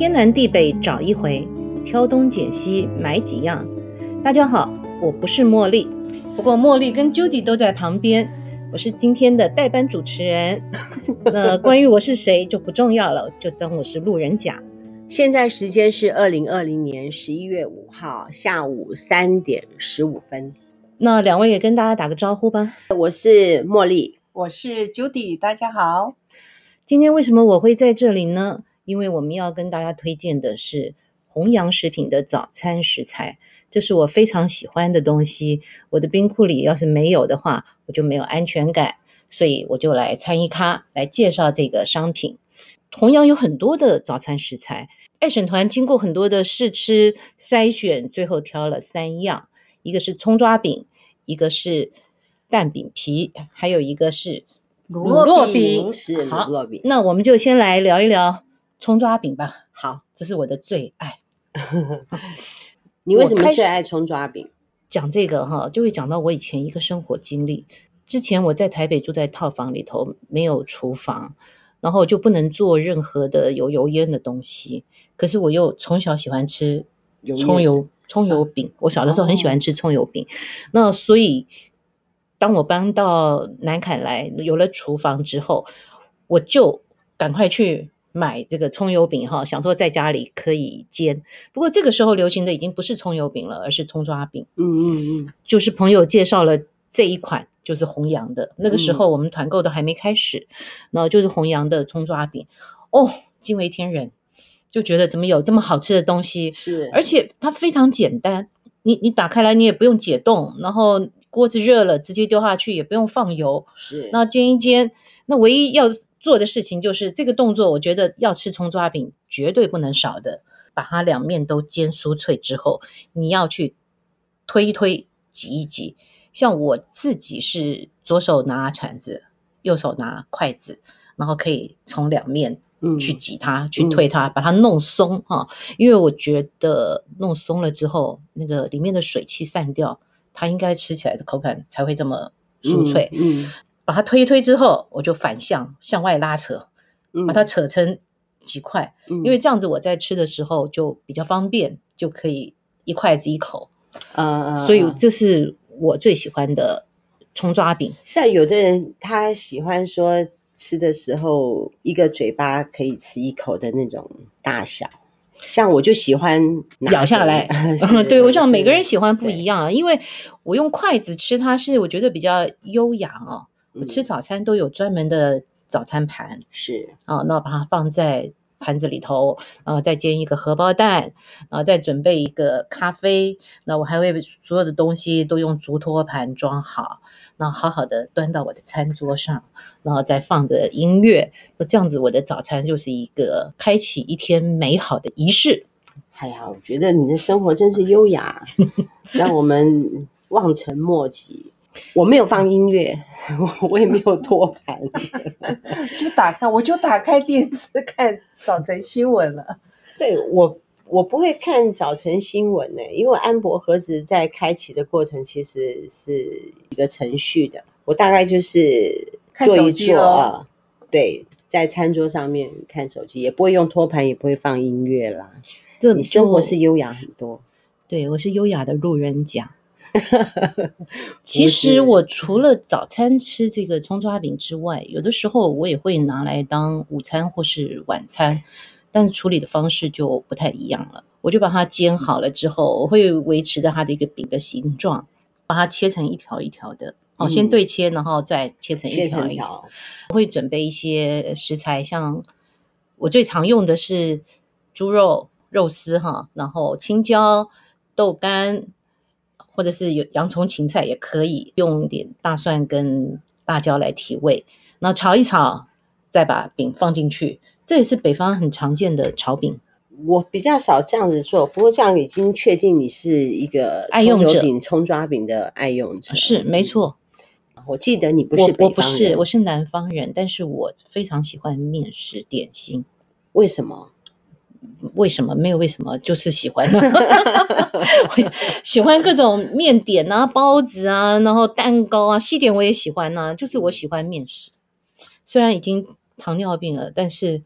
天南地北找一回，挑东拣西买几样。大家好，我不是茉莉，不过茉莉跟 Judy 都在旁边，我是今天的代班主持人。那关于我是谁就不重要了，就当我是路人甲。现在时间是二零二零年十一月五号下午三点十五分。那两位也跟大家打个招呼吧。我是茉莉，我是 Judy，大家好。今天为什么我会在这里呢？因为我们要跟大家推荐的是弘洋食品的早餐食材，这是我非常喜欢的东西。我的冰库里要是没有的话，我就没有安全感，所以我就来参一咖来介绍这个商品。弘洋有很多的早餐食材。爱审团经过很多的试吃筛选，最后挑了三样，一个是葱抓饼，一个是蛋饼皮，还有一个是乳酪饼。是乳酪饼。那我们就先来聊一聊葱抓饼吧。好，这是我的最爱。你为什么最爱葱抓饼？讲这个哈，就会讲到我以前一个生活经历。之前我在台北住在套房里头，没有厨房。然后就不能做任何的有油烟的东西，可是我又从小喜欢吃葱油葱油饼，我小的时候很喜欢吃葱油饼，那所以当我搬到南坎来，有了厨房之后，我就赶快去买这个葱油饼哈，想说在家里可以煎。不过这个时候流行的已经不是葱油饼了，而是葱抓饼。嗯嗯嗯，就是朋友介绍了这一款。就是弘洋的，那个时候我们团购都还没开始，然后、就是弘洋的葱抓饼，哦，惊为天人，就觉得怎么有这么好吃的东西？是，而且它非常简单，你你打开来你也不用解冻，然后锅子热了直接丢下去，也不用放油，是，那煎一煎，那唯一要做的事情就是这个动作，我觉得要吃葱抓饼绝对不能少的，把它两面都煎酥脆之后，你要去推一推，挤一挤。像我自己是左手拿铲子，右手拿筷子，然后可以从两面去挤它，嗯、去推它，把它弄松哈。因为我觉得弄松了之后，那个里面的水汽散掉，它应该吃起来的口感才会这么酥脆。嗯，嗯把它推一推之后，我就反向向外拉扯，把它扯成几块，嗯、因为这样子我在吃的时候就比较方便，就可以一筷子一口。嗯嗯，所以这是。我最喜欢的葱抓饼，像有的人他喜欢说吃的时候一个嘴巴可以吃一口的那种大小，像我就喜欢咬下来。对，我想每个人喜欢不一样啊，因为我用筷子吃它是我觉得比较优雅哦。我吃早餐都有专门的早餐盘，是啊，那把它放在。盘子里头，然后再煎一个荷包蛋，然后再准备一个咖啡。那我还会所有的东西都用竹托盘装好，然后好好的端到我的餐桌上，然后再放着音乐。那这样子，我的早餐就是一个开启一天美好的仪式。哎呀，我觉得你的生活真是优雅，让我们望尘莫及。我没有放音乐，我也没有托盘，就打开，我就打开电视看早晨新闻了。对，我，我不会看早晨新闻呢，因为安博盒子在开启的过程其实是一个程序的。我大概就是坐一坐啊，对，在餐桌上面看手机，也不会用托盘，也不会放音乐啦。你生活是优雅很多。对，我是优雅的路人甲。其实我除了早餐吃这个葱抓饼之外，有的时候我也会拿来当午餐或是晚餐，但是处理的方式就不太一样了。我就把它煎好了之后，我会维持着它的一个饼的形状，把它切成一条一条的。哦，先对切，然后再切成一条一条。我会准备一些食材，像我最常用的是猪肉肉丝哈，然后青椒、豆干。或者是有洋葱、芹菜也可以，用点大蒜跟辣椒来提味，然后炒一炒，再把饼放进去。这也是北方很常见的炒饼。我比较少这样子做，不过这样已经确定你是一个爱用者，葱抓饼的爱用者。是没错。我记得你不是北方人。我，我不是，我是南方人，但是我非常喜欢面食点心。为什么？为什么？没有为什么，就是喜欢。喜欢各种面点啊，包子啊，然后蛋糕啊，西点我也喜欢啊。就是我喜欢面食，虽然已经糖尿病了，但是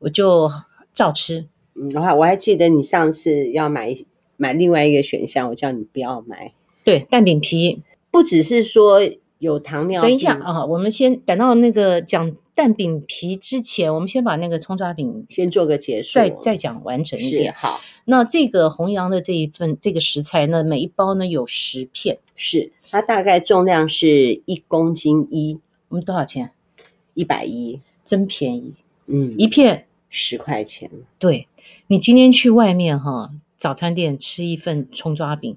我就照吃。嗯，我还我还记得你上次要买买另外一个选项，我叫你不要买。对，蛋饼皮不只是说有糖尿病。等一下啊，我们先等到那个讲蛋饼皮之前，我们先把那个葱抓饼先做个结束，再再讲完整一点。好，那这个弘扬的这一份这个食材呢，每一包呢有十片，是它大概重量是一公斤一。我们多少钱？一百一，真便宜。嗯，一片十块钱。对，你今天去外面哈早餐店吃一份葱抓饼，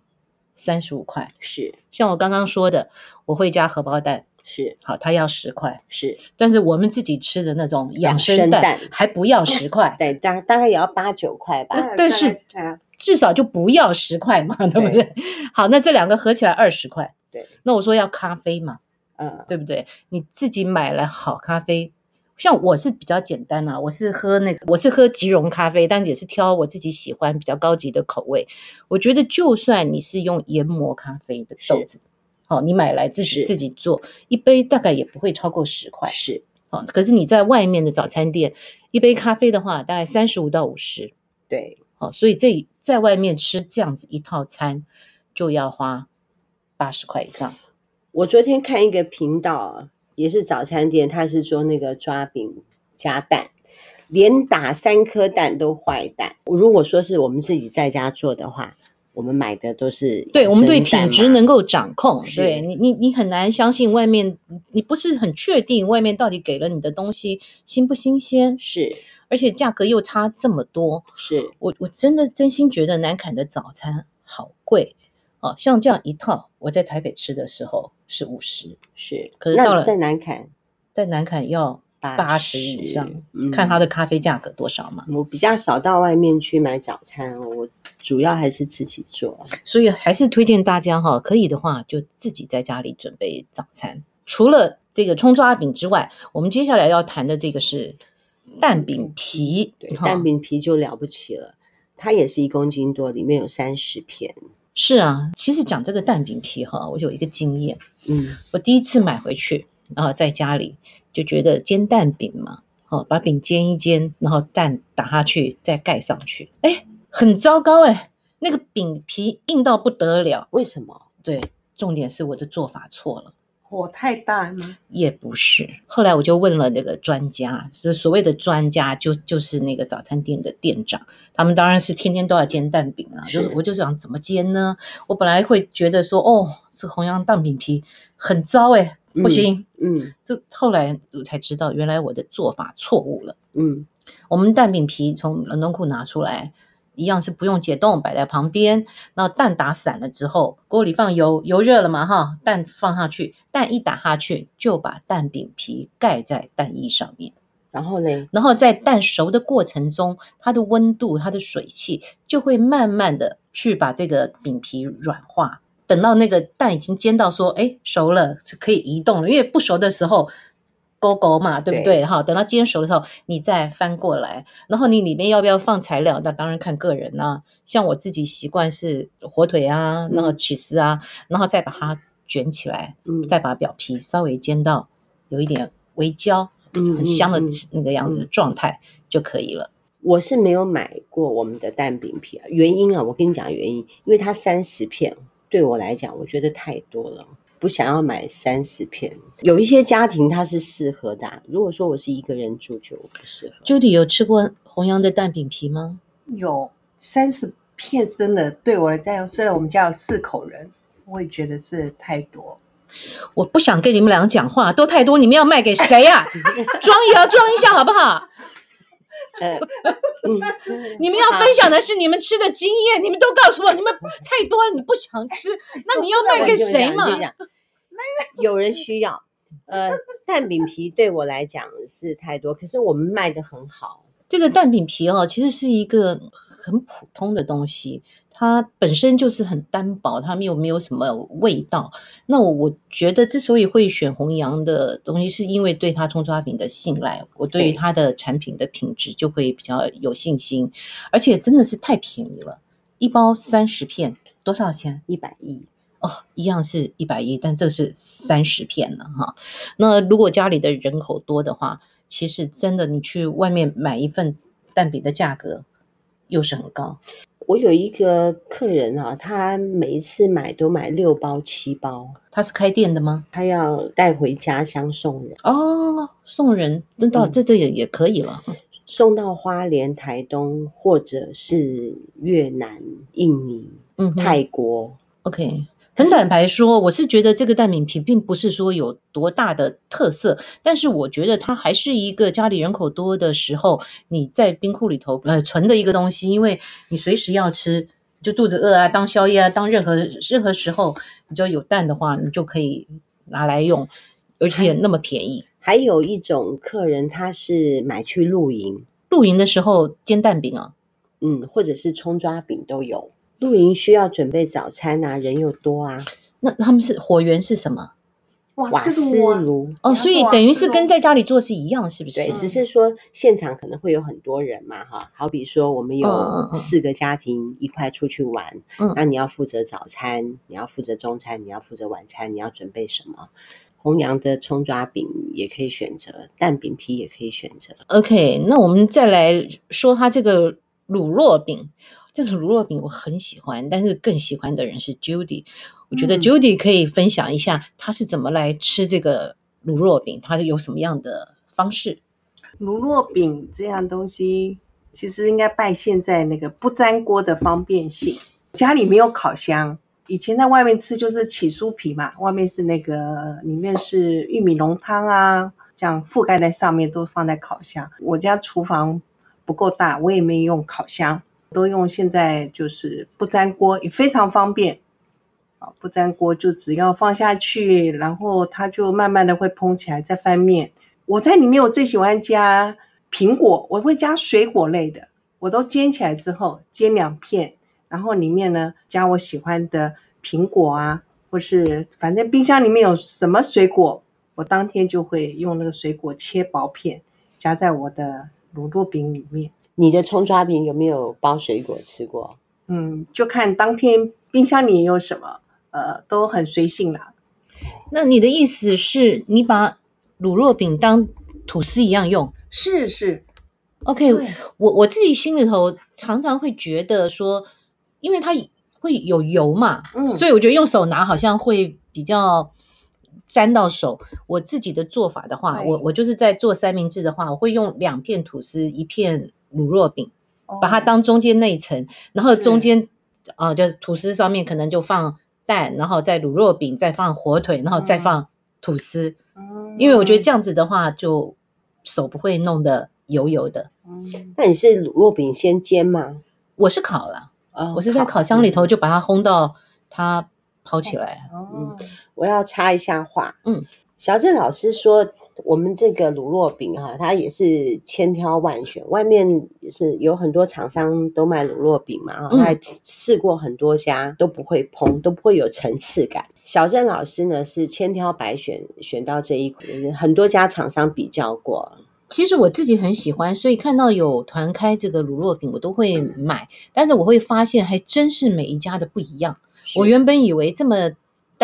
三十五块。是，像我刚刚说的，我会加荷包蛋。是，好，他要十块。是，但是我们自己吃的那种养生蛋还不要十块。对，大大概也要八九块吧。但是至少就不要十块嘛，对不对？好，那这两个合起来二十块。对，那我说要咖啡嘛。嗯，对不对？你自己买了好咖啡，像我是比较简单啊，我是喝那个，我是喝即溶咖啡，但是也是挑我自己喜欢比较高级的口味。我觉得就算你是用研磨咖啡的豆子，好，你买来自己自己做一杯，大概也不会超过十块。是，好，可是你在外面的早餐店，一杯咖啡的话，大概三十五到五十。对，好，所以这在外面吃这样子一套餐，就要花八十块以上。我昨天看一个频道，也是早餐店，他是做那个抓饼加蛋，连打三颗蛋都坏蛋。如果说是我们自己在家做的话，我们买的都是对，我们对品质能够掌控。对你，你你很难相信外面，你不是很确定外面到底给了你的东西新不新鲜？是，而且价格又差这么多。是我我真的真心觉得南坎的早餐好贵。哦，像这样一套，我在台北吃的时候是五十，是，可是到了在南坎，在南坎要八十以上，嗯，看它的咖啡价格多少嘛。我比较少到外面去买早餐，我主要还是自己做，所以还是推荐大家哈，可以的话就自己在家里准备早餐。除了这个葱抓饼之外，我们接下来要谈的这个是蛋饼皮，对，蛋饼皮就了不起了，它也是一公斤多，里面有三十片。是啊，其实讲这个蛋饼皮哈，我有一个经验。嗯，我第一次买回去，然后在家里就觉得煎蛋饼嘛，哦，把饼煎一煎，然后蛋打下去，再盖上去，哎，很糟糕哎，那个饼皮硬到不得了。为什么？对，重点是我的做法错了。火太大吗？也不是。后来我就问了那个专家，是所谓的专家，就就是那个早餐店的店长。他们当然是天天都要煎蛋饼啊，就是我就想怎么煎呢？我本来会觉得说，哦，这红洋蛋饼皮很糟哎，不行。嗯，嗯，这后来我才知道，原来我的做法错误了。嗯，我们蛋饼皮从冷冻库拿出来。一样是不用解冻，摆在旁边。那蛋打散了之后，锅里放油，油热了嘛，哈，蛋放下去，蛋一打下去，就把蛋饼皮盖在蛋液上面。然后呢，然后在蛋熟的过程中，它的温度、它的水汽就会慢慢的去把这个饼皮软化。等到那个蛋已经煎到说，哎，熟了，是可以移动了。因为不熟的时候。勾勾嘛，对不对？哈，等到煎熟的时候，你再翻过来，然后你里面要不要放材料？那当然看个人啦、啊。像我自己习惯是火腿啊，那个起司啊，然后再把它卷起来，嗯，再把表皮稍微煎到有一点微焦，嗯，很香的那个样子的状态就可以了。我是没有买过我们的蛋饼皮啊，原因啊，我跟你讲原因，因为它三十片对我来讲，我觉得太多了。不想要买三十片，有一些家庭它是适合的啊。如果说我是一个人住，就不适合。Judy 有吃过弘洋的蛋饼皮吗？有，三十片真的对我来讲，虽然我们家有四口人，我也觉得是太多。我不想跟你们两个讲话，都太多，你们要卖给谁呀？装也要装一下好不好？呃，你们要分享的是你们吃的经验，你们都告诉我，你们太多了，你不想吃，那你要卖给谁嘛？有人需要，呃，蛋饼皮对我来讲是太多，可是我们卖的很好。这个蛋饼皮哦，其实是一个很普通的东西。它本身就是很单薄，它又没有什么味道。那我我觉得之所以会选弘扬的东西，是因为对它葱抓饼的信赖，我对于它的产品的品质就会比较有信心。而且真的是太便宜了，一包三十片多少钱？一百一哦，一样是一百一，但这是三十片了哈。那如果家里的人口多的话，其实真的你去外面买一份蛋饼的价格。又是很高。我有一个客人啊，他每一次买都买六包七包。他是开店的吗？他要带回家乡送人哦，送人那到、嗯、这这也也可以了，送到花莲、台东或者是越南、印尼、嗯、泰国。OK。很坦白说，我是觉得这个蛋饼皮并不是说有多大的特色，但是我觉得它还是一个家里人口多的时候，你在冰库里头呃存的一个东西，因为你随时要吃，就肚子饿啊，当宵夜啊，当任何任何时候，你只要有蛋的话，你就可以拿来用，而且那么便宜。还有一种客人，他是买去露营，露营的时候煎蛋饼啊，嗯，或者是葱抓饼都有。露营需要准备早餐啊，人又多啊。那他们是火源是什么？瓦斯炉哦，所以等于是跟在家里做是一样，是不是？对，只是说现场可能会有很多人嘛，哈。好比说我们有四个家庭一块出去玩，嗯，那你要负责早餐，你要负责中餐，你要负责晚餐，你要准备什么？红娘的葱抓饼也可以选择，蛋饼皮也可以选择。OK，那我们再来说它这个乳酪饼。这个乳酪饼我很喜欢，但是更喜欢的人是 Judy。我觉得 Judy 可以分享一下，她是怎么来吃这个乳酪饼，他是有什么样的方式？乳酪饼这样东西，其实应该拜现在那个不粘锅的方便性。家里没有烤箱，以前在外面吃就是起酥皮嘛，外面是那个里面是玉米浓汤啊，这样覆盖在上面都放在烤箱。我家厨房不够大，我也没有用烤箱。都用现在就是不粘锅，也非常方便。啊，不粘锅就只要放下去，然后它就慢慢的会膨起来，再翻面。我在里面我最喜欢加苹果，我会加水果类的，我都煎起来之后煎两片，然后里面呢加我喜欢的苹果啊，或是反正冰箱里面有什么水果，我当天就会用那个水果切薄片，加在我的乳酪饼里面。你的葱抓饼有没有包水果吃过？嗯，就看当天冰箱里有什么，呃，都很随性啦。那你的意思是你把卤肉饼当吐司一样用？是是，OK。我我自己心里头常常会觉得说，因为它会有油嘛，嗯，所以我觉得用手拿好像会比较沾到手。我自己的做法的话，我我就是在做三明治的话，我会用两片吐司，一片。乳酪饼，把它当中间那一层，然后中间啊、呃，就是吐司上面可能就放蛋，然后再乳酪饼，再放火腿，然后再放吐司。嗯，因为我觉得这样子的话，就手不会弄得油油的。嗯，那你是乳酪饼先煎吗？我是烤了，哦，我是在烤箱里头就把它烘到它抛起来。哦，嗯，我要插一下话，嗯，小郑老师说。我们这个乳酪饼哈，它也是千挑万选，外面也是有很多厂商都卖乳酪饼嘛，哈，他还试过很多家都不会蓬，都不会有层次感。小郑老师呢是千挑百选选到这一款，很多家厂商比较过。其实我自己很喜欢，所以看到有团开这个乳酪饼，我都会买。但是我会发现，还真是每一家的不一样。我原本以为这么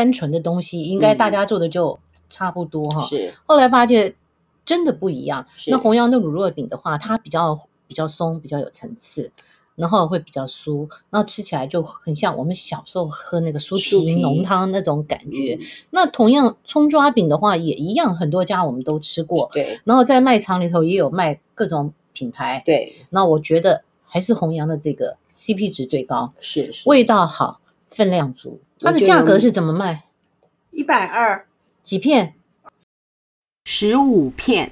单纯的东西，应该大家做的就。差不多哈，是。后来发现真的不一样。那弘洋的乳酪饼的话，它比较比较松，比较有层次，然后会比较酥，然后吃起来就很像我们小时候喝那个酥皮浓汤那种感觉。嗯、那同样葱抓饼的话也一样，很多家我们都吃过。对。然后在卖场里头也有卖各种品牌。对。那我觉得还是弘洋的这个 CP 值最高，是，是味道好，分量足。它的价格是怎么卖？一百二。几片？十五片。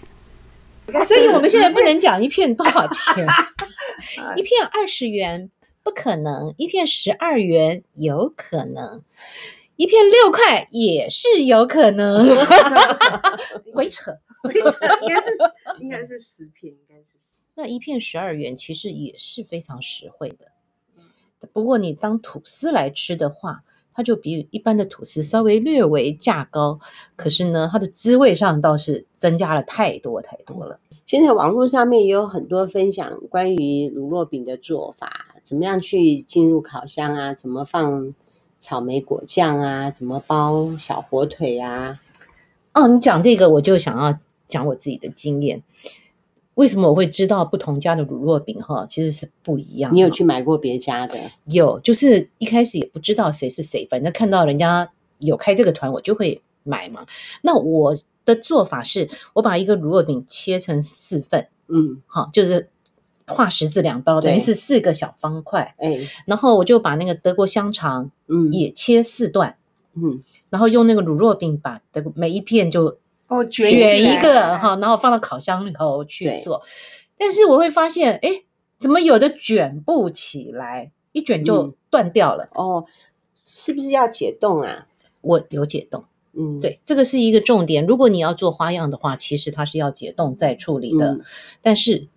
所以我们现在不能讲一片多少钱，一片二十元不可能，一片十二元有可能，一片六块也是有可能。鬼扯，鬼扯，应该是应该是十片，应该是。那一片十二元其实也是非常实惠的。不过你当吐司来吃的话。它就比一般的吐司稍微略微价高，可是呢，它的滋味上倒是增加了太多太多了。现在网络上面也有很多分享关于乳酪饼的做法，怎么样去进入烤箱啊？怎么放草莓果酱啊？怎么包小火腿啊？哦，你讲这个我就想要讲我自己的经验。为什么我会知道不同家的乳酪饼哈，其实是不一样。你有去买过别家的？有，就是一开始也不知道谁是谁，反正看到人家有开这个团，我就会买嘛。那我的做法是，我把一个乳酪饼切成四份，嗯，好，就是画十字两刀，等于是四个小方块。哎，然后我就把那个德国香肠，嗯，也切四段，嗯，然后用那个乳酪饼把德国每一片就。哦，卷卷一个哈，然后放到烤箱里头去做。但是我会发现，哎，怎么有的卷不起来，一卷就断掉了。嗯、哦，是不是要解冻啊？我有解冻。嗯，对，这个是一个重点。如果你要做花样的话，其实它是要解冻再处理的。嗯、但是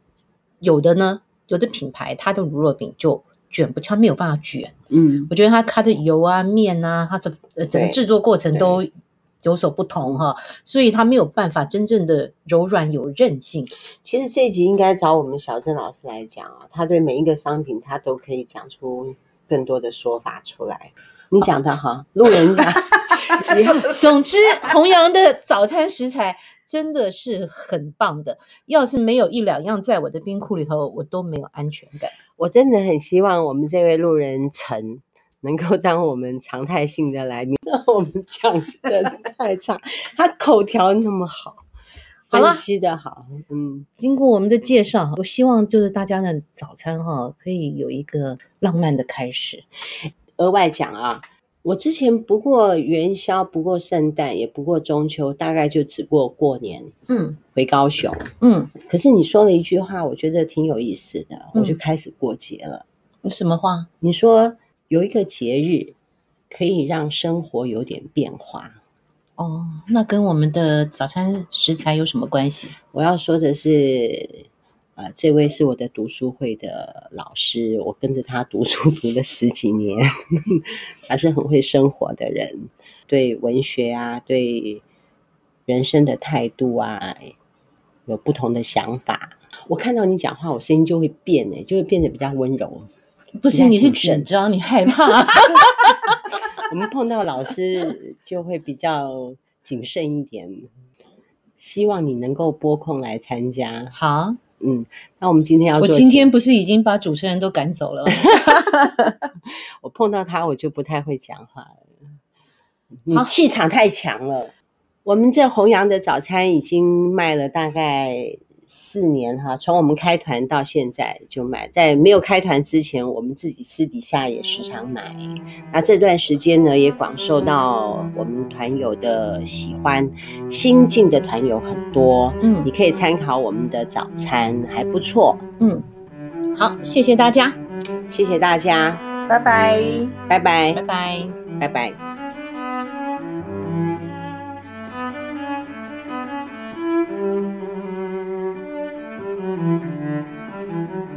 有的呢，有的品牌它的乳酪饼就卷不，它没有办法卷。嗯，我觉得它它的油啊、面啊，它的呃整个制作过程都。有所不同哈，所以他没有办法真正的柔软有韧性。其实这一集应该找我们小郑老师来讲啊，他对每一个商品他都可以讲出更多的说法出来。你讲的哈，路人甲。总之，弘扬的早餐食材真的是很棒的。要是没有一两样在我的冰库里头，我都没有安全感。我真的很希望我们这位路人陈。能够当我们常态性的来宾，我们讲的 太差，他口条那么好，分析的好，嗯，经过我们的介绍，我希望就是大家的早餐哈，可以有一个浪漫的开始。额外讲啊，我之前不过元宵，不过圣诞，也不过中秋，大概就只过过年。嗯，回高雄，嗯，可是你说了一句话，我觉得挺有意思的，我就开始过节了。有什么话？你说。有一个节日可以让生活有点变化哦，那跟我们的早餐食材有什么关系？我要说的是，呃，这位是我的读书会的老师，我跟着他读书读了十几年，他是很会生活的人，对文学啊，对人生的态度啊，有不同的想法。我看到你讲话，我声音就会变，哎，就会变得比较温柔。不行，你是紧张，你害怕。我们碰到老师就会比较谨慎一点。希望你能够拨空来参加。好，嗯，那我们今天要做。我今天不是已经把主持人都赶走了？我碰到他，我就不太会讲话了。你气场太强了。我们这弘扬的早餐已经卖了大概。四年哈，从我们开团到现在就买，在没有开团之前，我们自己私底下也时常买。那这段时间呢，也广受到我们团友的喜欢，新进的团友很多。嗯，你可以参考我们的早餐，还不错。嗯，好，谢谢大家，谢谢大家，拜拜，拜拜，拜拜，拜拜。